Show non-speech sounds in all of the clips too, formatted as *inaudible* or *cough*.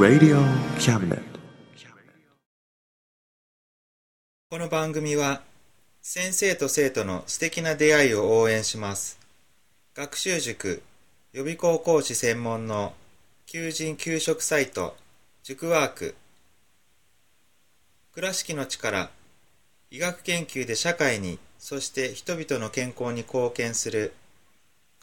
Radio Cabinet. この番組は先生と生徒の素敵な出会いを応援します。学習塾予備校講師専門の求人・給食サイト塾ワーク。倉敷の力医学研究で社会にそして人々の健康に貢献する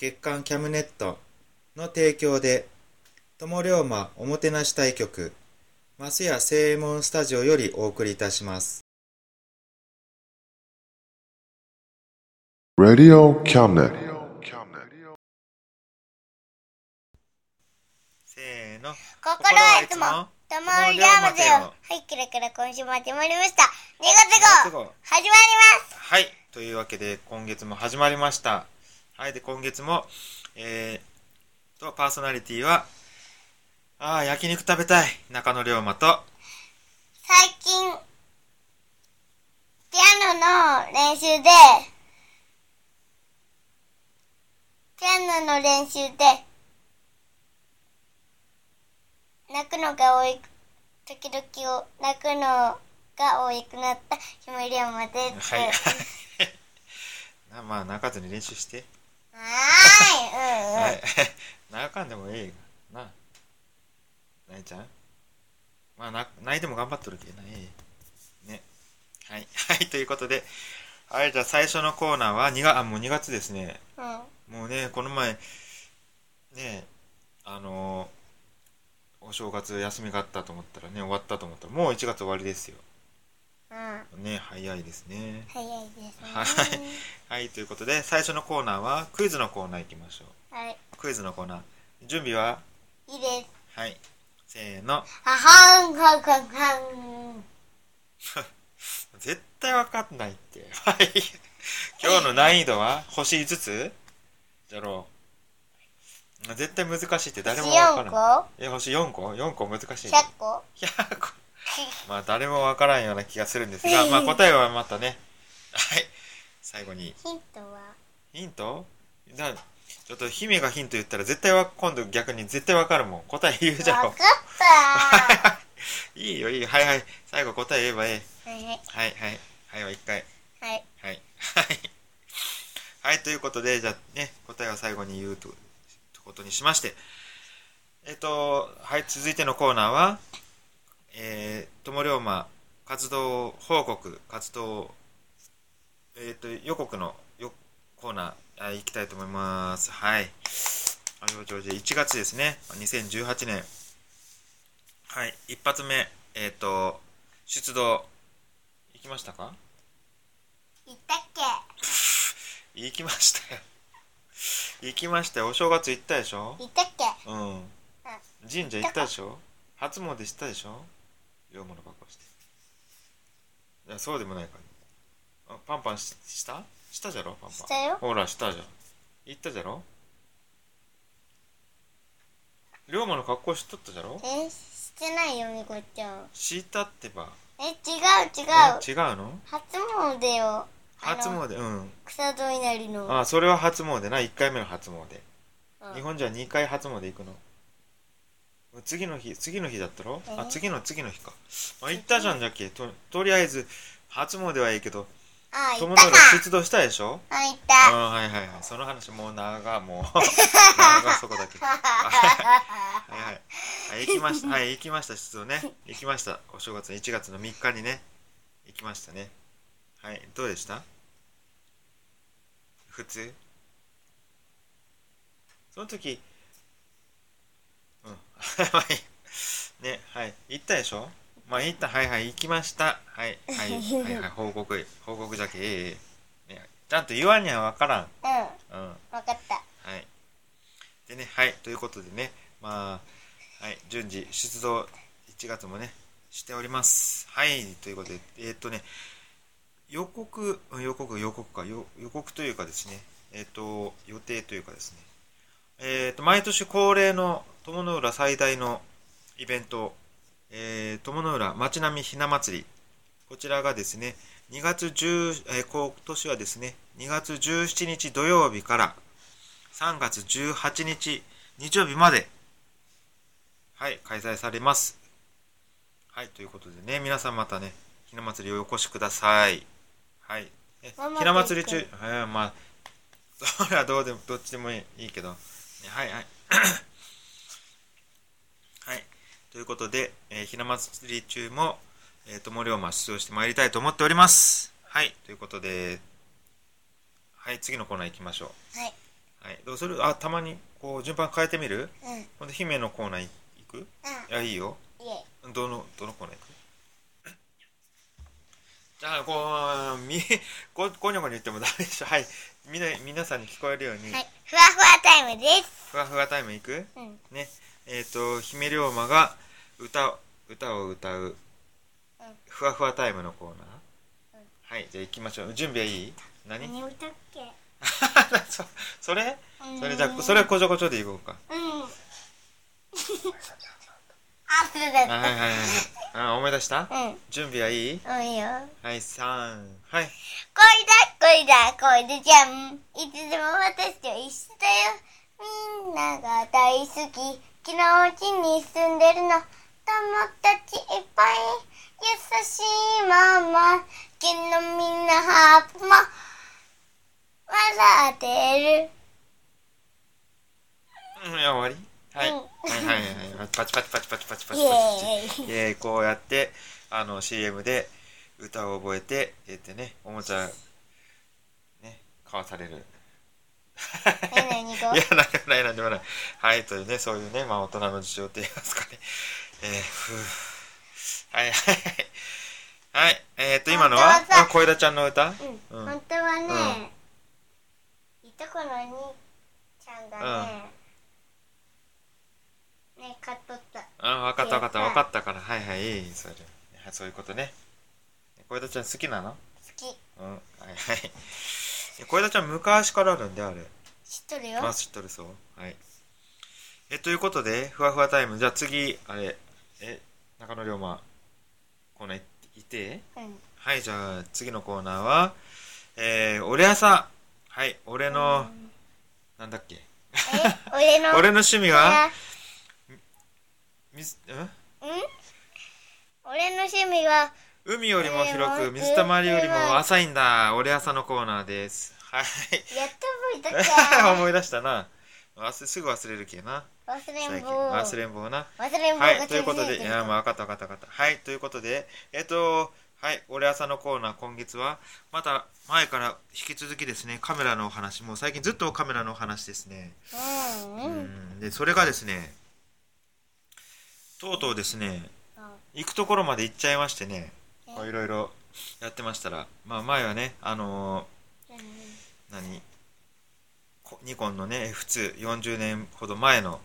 月刊キャムネットの提供で友龍馬おもてなし対局マスヤ正右衛門スタジオよりお送りいたします Radio. せーの心はいつも友龍馬ぜよはいキラキラ今週も始まりました2月号始まりますはい。というわけで、今月も始まりました。はい。で、今月も、えー、と、パーソナリティは、ああ、焼肉食べたい。中野龍馬と、最近ピアノの練習でピアノの練習で泣くのが多い時々を泣くのが多くなったひまりやまですはい。*laughs* なまあ、泣かずに練習して。はーい。泣かんでもええが。な。泣いちゃん？まあ、な泣いても頑張っとるけどな、ええ。ね。はい。*laughs* はい。ということで、はい。じゃあ最初のコーナーは2月、あ、もう2月ですね。うん、もうね、この前、ね、あのお正月休みがあったと思ったらね、終わったと思ったら、もう1月終わりですよ。うん、ね、早いですね。早いですねはい。はい、ということで、最初のコーナーは、クイズのコーナー行きましょはい、う。クイズのコーナー。準備は？いいですはい。せーの。ははんはんはんはん *laughs* 絶対わかんないって。はい。今日の難易度は？星5つ？じゃろう。絶対難しいって誰もわからん。4個？え、星4個 ?4 個難しい。100個？100個。*laughs* まあ誰もわからんような気がするんですが、まあ答えはまたね。はい。最後に。ヒントは？ヒント？だちょっと姫がヒント言ったら絶対は今度逆に絶対わかるもん。答え言うじゃろわか。った *laughs* いいよいいよ。はいはい。最後答え言えばええ。はいはいはい。はいは一回。はいはい。はい。はい、ということで、じゃあね、答えを最後に言うととことにしまして、えっと、はい、続いてのコーナーは、えー、友龍馬活動報告、活動、えっと、予告のよコーナー、あ行きたいと思います。はい。あよちょじ1月ですね、2018年。はい、一発目、えっと、出動、行きましたか？言ったっけ？*laughs* 行きましたよ。行きましたよ。お正月行ったでしょ？言ったっけ？うん。神社行ったでしょ？初詣したでしょ？龍馬の格好して。いやそうでもないかあパンパンしした？したじゃろ？パンパン。したよ。ほらしたじゃん。行ったじゃろ？龍馬の格好しとったじゃろ？えしてないよみこちゃん。したってば。え違う違う。え違うの？初詣よ初詣うん。草戸稲荷の。あそれは初詣な。1回目の初詣。うん。日本じゃ2回初詣行くの次の日次の日だったろ？えあ次の次の日か、まあ、行ったじゃんじゃっけととりあえず初詣はいいけどあ、友行った。か。の浦出動したでしょ？あ、行っうんた。はいはいはい。その話もう長もう。長そこだけ。*laughs* はいはい。はい行きました。はい行きました出動ね。行きました。お正月の1月の3日にね。行きましたね。はいどうでした？普通？その時うんまあい。いねはい。行ったでしょ？まあ行った。はいはい。行きました。はい。はい。はいはい。*laughs* 報告。報告じゃけええねちゃんと言わんには分からん。うん、うん。わかった。はい。でね、はい、ということでね、まあ、はい、順次出動1月もね、しております。はい、ということで、えーっとね、予告、うん予告、予告か、予予告というかですね、えーっと、予定というかですね、えーっと、毎年恒例の友の浦最大のイベント、えー、友の浦町並みひな祭り、こちらがですね、2月10、えー今年はですね、2月17日土曜日から3月18日日曜日まで、はい、開催されます。はい、ということでね、皆さんまたね、ひな祭りお越しください。はい。ねママとひな祭り中行く、はい、まあ、*laughs* それはどうでも、どっちでもいいけど、ねはいはい。はい。ということで、えーひな祭り中も、えー、とも龍馬出場してまいりたいと思っております。はい。ということで、はい、次のコーナー行きましょう。はい。はい、どうする？あたまにこう順番変えてみる？うん。うん。ほんで姫のコーナーい行く？いやいいよいえ。どのどのコーナー行く？じゃあこうみ *laughs* ここにょこにょ言ってもダメでしょはいみな皆さんに聞こえるように、はい。ふわふわタイムです。ふわふわタイム行く？うん。ねえっ、と姫龍馬が歌歌を歌う。ふわふわタイムのコーナー、はいじゃあ行きましょう。準備はいい？何？何歌っけ？*laughs* そそれ？うん。それじゃあそれはこちょこちょでいこうか。うん。あ、はいはいはいあ思い出した？た。うん。準備はいい？うんいいよ。はい、三はい。恋だ。恋だ。恋だ。じゃんいつでも私と一緒だ。よみんなが大好き昨日うちに住んでるの友達いっぱい優しいママ昨日みんなハープも笑ってる終わり？はい。うんはいはいはい。パチパチパチパチパチパチパチ。イエーイこうやって、あの、CM で歌を覚えて、えってね、おもちゃ、ね、買わされる。え何語いや、なんでもない、なんでもない。はい、というね、そういうね、まあ、大人の事情って言いますかね。えー、ふうはいはい。はい。はい、えー、っと、今のは？小枝ちゃんの歌？うん、うん。本当はね、いとこの兄ちゃんがね、ね買っとった。あ、わかったわかった、でさわかったから。はいはい、いい、それ。はいそういうことね。小枝ちゃん好きなの？好き。うん、はいはい。小枝ちゃん昔からあるんで、あれ。知っとるよあ、知っとるそう。はい。え、ということで、ふわふわタイム。じゃあ次、あれ、え、中野龍馬、コーナーいいてうんはい、じゃあ次のコーナーは、えー、俺朝。はい、俺の、なんだっけ。え俺の *laughs* 俺の趣味は、あみず、んうん？俺の趣味は海よりも広く、えー水たまりよりも浅いんだ。俺朝のコーナーです。はい。やっと覚えたか *laughs* 思い出したな。忘れすぐ忘れるけな。忘れんぼ忘れん坊な。忘れんぼはい、ということで、いがや、まあ、分かった分かった分かった。はい、ということで、えっと、はい、俺朝のコーナー、今月は、また前から引き続きですね、カメラのお話、もう最近ずっとカメラのお話ですね。うんで、それがですね、とうとうですね、行くところまで行っちゃいましてね、いろいろやってましたら、まあ、前はね、あのうんー何？こニコンのね F240 年ほど前の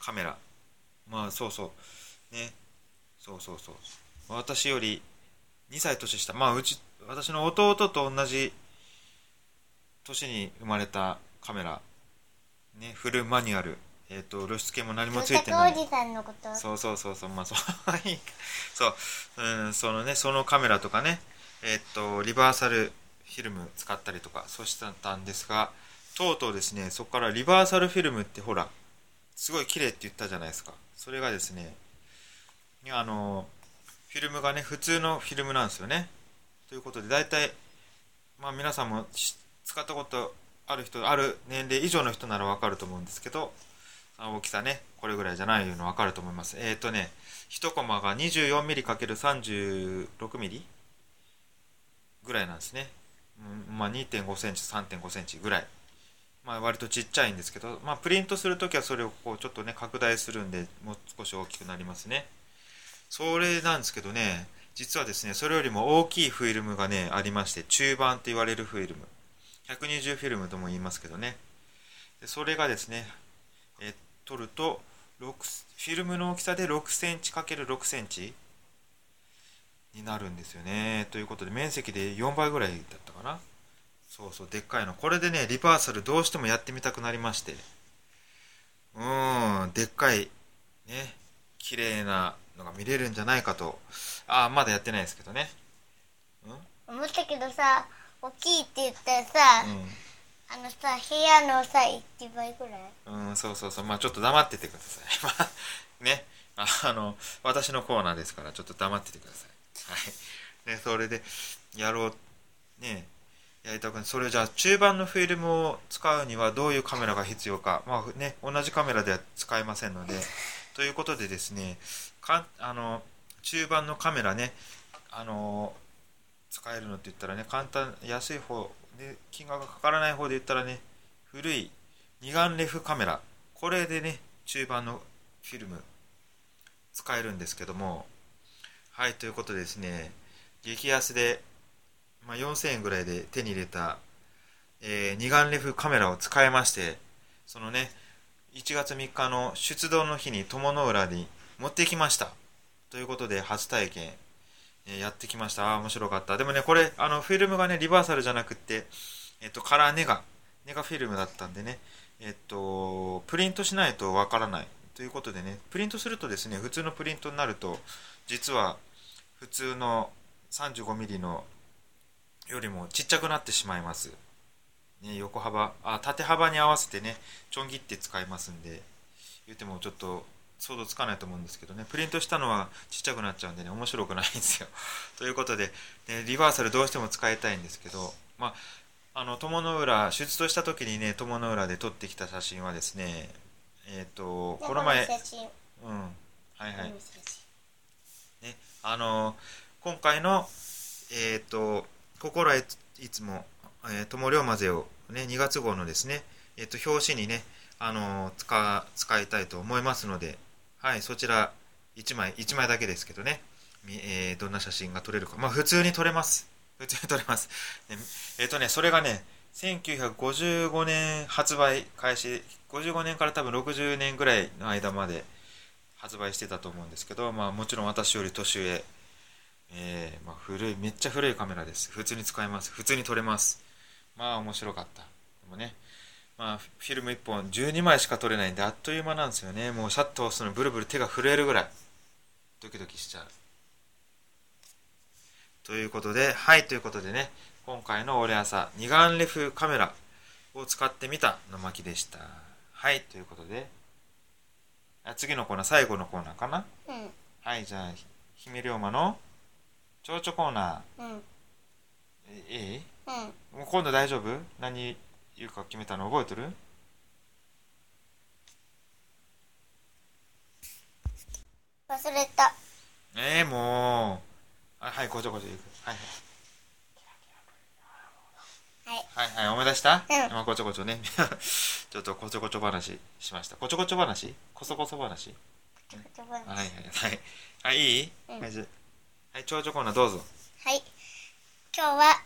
カメラ。まあそうそう。ね。そうそうそう。私より2歳年下。まあうち私の弟と同じ年に生まれたカメラ。ねフルマニュアル。えっ、と露出系も何もついてない。おじさんのこと？そうそうそうそう。まあそう。*laughs* そう、うん、そのねそのカメラとかね。えっとリバーサルフィルム使ったりとかそうしたんですがとうとうですねそこからリバーサルフィルムってほらすごい綺麗って言ったじゃないですか。それがですねあのフィルムがね普通のフィルムなんですよね。ということで大体まあ皆さんも使ったことある人ある年齢以上の人ならわかると思うんですけど大きさねこれぐらいじゃないのわかると思います。えっ、ー、とね1コマが 24mm×36mm ぐらいなんですね、まあ2.5センチ3.5センチぐらい。まあ割とちっちゃいんですけどまあプリントするときはそれをこうちょっとね拡大するんでもう少し大きくなりますね。それなんですけどね実はですねそれよりも大きいフィルムがねありまして中盤と言われるフィルム。120フィルムとも言いますけどね。でそれがですね、え取ると6フィルムの大きさで6センチ ×6 センチになるんですよね。ということで面積で4倍ぐらいだったかな。そうそうでっかいの。これでねリバーサルどうしてもやってみたくなりまして。うーんでっかいね綺麗なのが見れるんじゃないかと。ああまだやってないですけどね。うん？思ったけどさ大きいって言ったらさ、うん、あのさ部屋のさ1倍ぐらい？うんそうそうそう。まあちょっと黙っててください。ま *laughs* あね。あの私のコーナーですからちょっと黙っててくださいはい。ねそれでやろう。ね。やりたくそれじゃあ中盤のフィルムを使うにはどういうカメラが必要か。まあね同じカメラでは使えませんので。ということでですねかあの中盤のカメラねあの使えるのって言ったらね簡単安い方で金額がかからない方で言ったらね古い二眼レフカメラ。これでね中盤のフィルム使えるんですけども。はいということでですね激安で、まあ、4000円ぐらいで手に入れた、えー、二眼レフカメラを使いましてそのね1月3日の出動の日に友の浦に持ってきましたということで初体験えやってきました。あ面白かった。でもね、これ、あの、フィルムがね、リバーサルじゃなくって、えっと、カラーネガ、ネガフィルムだったんでね、えっと、プリントしないとわからない。ということでね、プリントするとですね、普通のプリントになると、実は、普通の 35mm のよりもちっちゃくなってしまいます。ね、横幅、あ、縦幅に合わせてね、ちょん切って使いますんで、言ってもちょっと想像つかないと思うんですけどね。プリントしたのはちっちゃくなっちゃうんでね面白くないんですよ。*laughs* ということで、ね、リバーサルどうしても使いたいんですけどまああの友の浦出土した時にね友の浦で撮ってきた写真はですねえっ、ー、とこの前うんはいはいねあの今回のえっ、ー、と心はいつも、えー、友龍馬ぜをね2月号のですねえっ、ー、と表紙にねあの使使いたいと思いますのではい、そちら1枚、1枚だけですけどね、えー、どんな写真が撮れるか。まあ、普通に撮れます。普通に撮れます。えっ、ー、とね、それがね、1955年発売開始、55年から多分60年ぐらいの間まで発売してたと思うんですけど、まあもちろん私より年上、えー、まあ、古い、めっちゃ古いカメラです。普通に使えます。普通に撮れます。まあ面白かった。でもね、まあ、フィルム1本12枚しか撮れないんであっという間なんですよねもうシャッター押すのブルブル手が震えるぐらいドキドキしちゃうということではいということでね今回の俺朝二眼レフカメラを使ってみたの巻でしたはいということで次のコーナー最後のコーナーかな、うん、はいじゃあ姫龍馬の蝶々コーナー、うん、えいい、うん、もう今度大丈夫？何言うか決めたの覚えてる？忘れた。ええー、もう。あはいこちょこちょいく。はいはい。はい。はい思い出した、うん、まあ、こちょこちょねちょっとこちょこちょ話しました。こちょこちょ話？こそこそ話？はいはいはいはい。いい、うん、はいはいちょうちょコーナーどうぞ。はい。今日は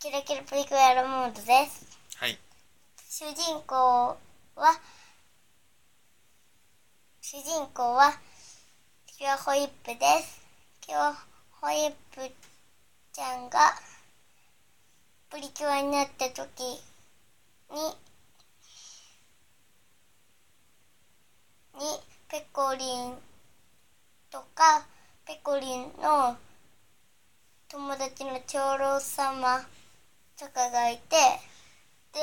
キラキラプリクエロモードです。はい。主人公は主人公はキュアホイップです。キュアホイップちゃんがプリキュアになった時ににペコリンとかペコリンの友達の長老様とかがいてで、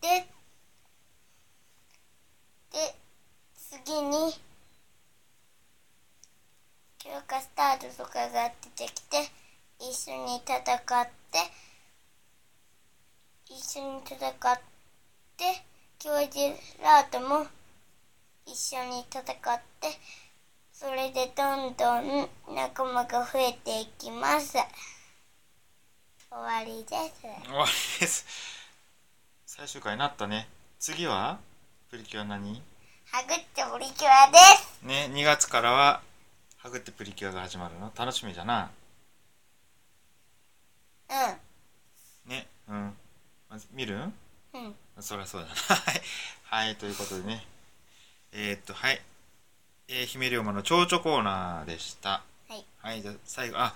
で、で、次に、強化スタートとかが出てきて、一緒に戦って一緒に戦って教授ラートも一緒に戦ってそれでどんどん仲間が増えていきます。終わりです。終わりです。最終回になったね。次は？プリキュア何？ハグってプリキュアです。ね2月からはハグってプリキュアが始まるの？楽しみじゃな？うねうん。まず見る？んんうんそりゃそうだな。はい。はいということでね。えー、っとはい。えー、姫龍馬の蝶々コーナーでした。はい。はいじゃあ最後あ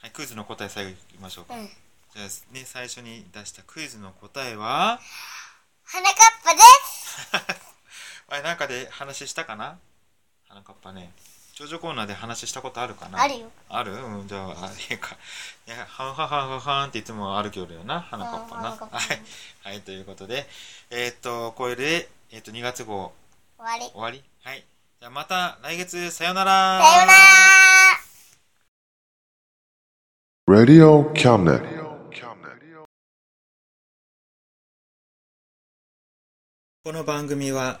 はいクイズの答え最後いきましょうか、うん。じゃあね最初に出したクイズの答えは？花かっぱです。*laughs* あれなんかで話したかな？花かっぱね長女コーナーで話したことあるかな？あるよ。ある？うんじゃああいいか。いやはんはんはんはんはんっていつも歩きよるよな花かっぱな。花かっぱはい、はい、ということで。えーっとこれでえーっと2月号。終わり。終わり？はい。じゃあまた来月。さよなら。さよなら。Radio. Cabinet. この番組は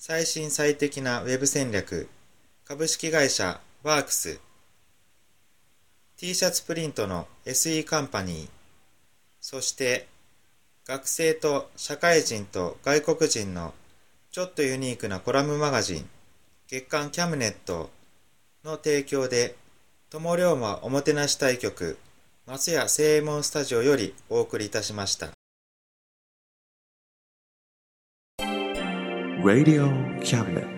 最新最適なウェブ戦略株式会社ワークス t シャツプリントの SE カンパニーそして学生と社会人と外国人のちょっとユニークなコラムマガジン月刊キャムネットの提供で友龍馬おもてなし対局松屋正右衛門スタジオよりお送りいたしました。Radio Cabinet.